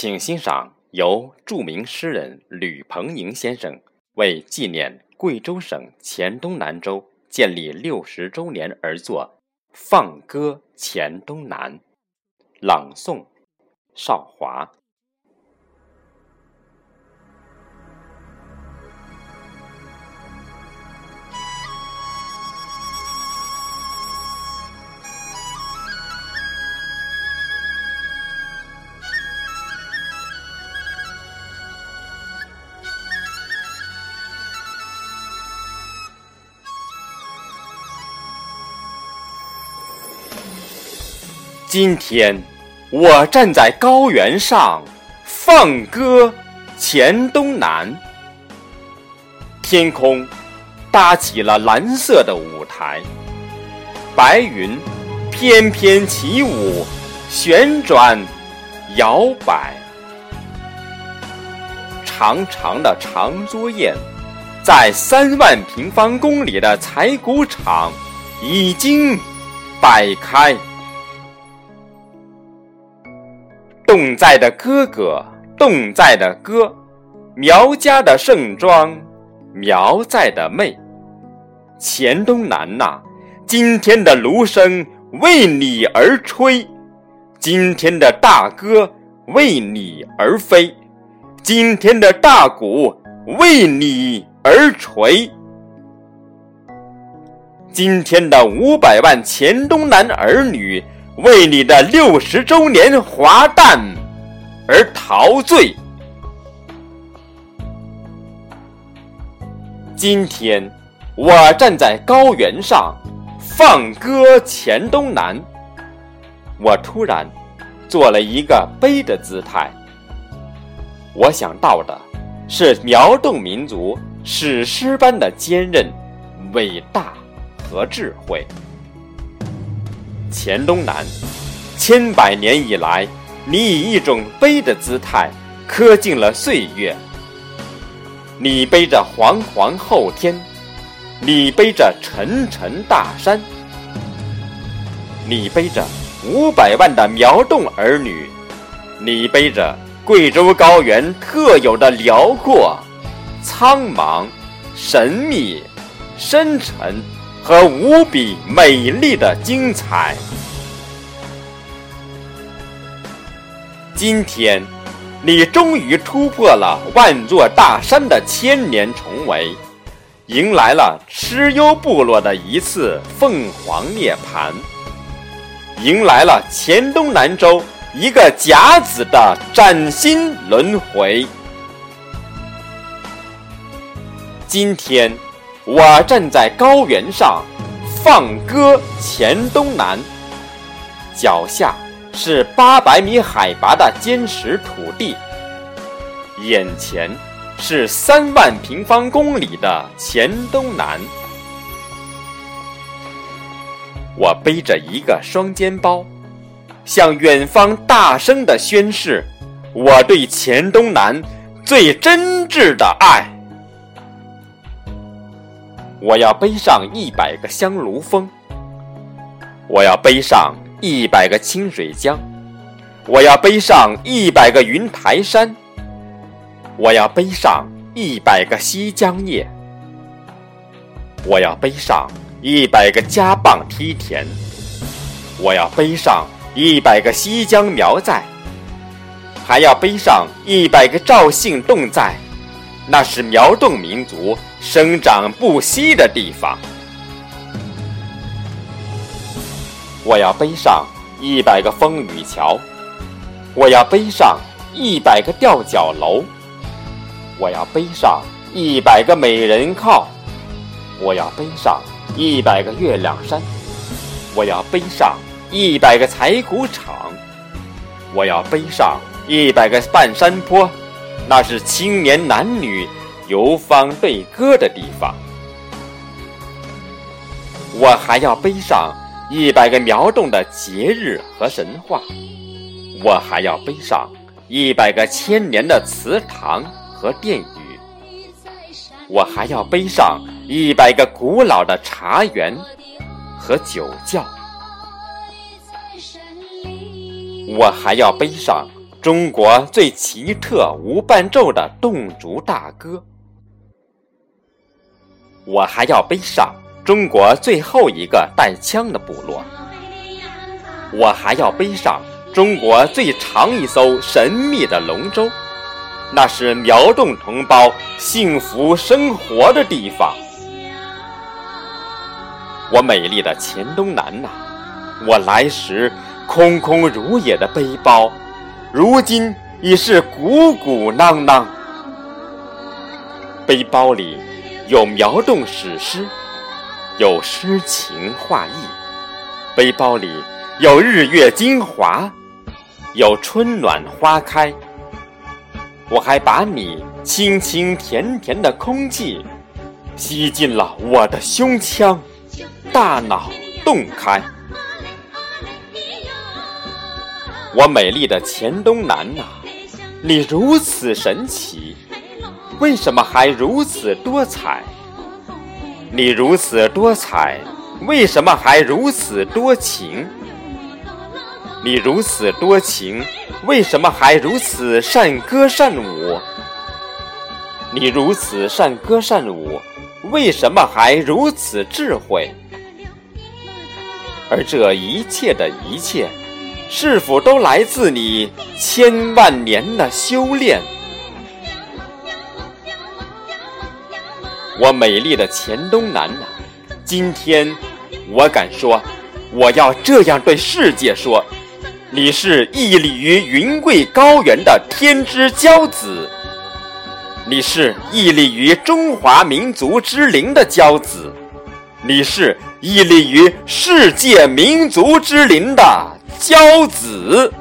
请欣赏由著名诗人吕鹏莹先生为纪念贵州省黔东南州建立六十周年而作《放歌黔东南》，朗诵：少华。今天，我站在高原上，放歌黔东南。天空搭起了蓝色的舞台，白云翩翩起舞，旋转摇摆。长长的长桌宴，在三万平方公里的采谷场已经摆开。侗寨的哥哥，侗寨的哥，苗家的盛装，苗寨的妹。黔东南呐，今天的芦笙为你而吹，今天的大歌为你而飞，今天的大鼓为你而锤。今天的五百万黔东南儿女。为你的六十周年华诞而陶醉。今天，我站在高原上，放歌黔东南。我突然做了一个悲的姿态。我想到的是苗侗民族史诗般的坚韧、伟大和智慧。黔东南，千百年以来，你以一种悲的姿态刻尽了岁月。你背着煌煌后天，你背着沉沉大山，你背着五百万的苗侗儿女，你背着贵州高原特有的辽阔、苍茫、神秘、深沉。和无比美丽的精彩。今天，你终于突破了万座大山的千年重围，迎来了蚩尤部落的一次凤凰涅槃，迎来了黔东南州一个甲子的崭新轮回。今天。我站在高原上，放歌黔东南。脚下是八百米海拔的坚实土地，眼前是三万平方公里的黔东南。我背着一个双肩包，向远方大声的宣誓我对黔东南最真挚的爱。我要背上一百个香炉峰，我要背上一百个清水江，我要背上一百个云台山，我要背上一百个西江夜，我要背上一百个家蚌梯田，我要背上一百个西江苗寨，还要背上一百个赵姓侗寨。那是苗侗民族生长不息的地方。我要背上一百个风雨桥，我要背上一百个吊脚楼，我要背上一百个美人靠，我要背上一百个月亮山，我要背上一百个采谷场，我要背上一百个半山坡。那是青年男女游芳对歌的地方。我还要背上一百个苗侗的节日和神话，我还要背上一百个千年的祠堂和殿宇，我还要背上一百个古老的茶园和酒窖，我还要背上。中国最奇特无伴奏的侗族大歌。我还要背上中国最后一个带枪的部落。我还要背上中国最长一艘神秘的龙舟，那是苗侗同胞幸福生活的地方。我美丽的黔东南呐，我来时空空如也的背包，如今已是鼓鼓囊囊。背包里有苗侗史诗，有诗情画意，背包里。有日月精华，有春暖花开。我还把你清清甜甜的空气吸进了我的胸腔，大脑洞开。我美丽的黔东南呐，你如此神奇，为什么还如此多彩？你如此多彩，为什么还如此多情？你如此多情，为什么还如此善歌善舞？你如此善歌善舞，为什么还如此智慧？而这一切的一切，是否都来自你千万年的修炼？我美丽的黔东南呐，今天我敢说，我要这样对世界说。你是屹立于云贵高原的天之骄子，你是屹立于中华民族之林的骄子，你是屹立于世界民族之林的骄子。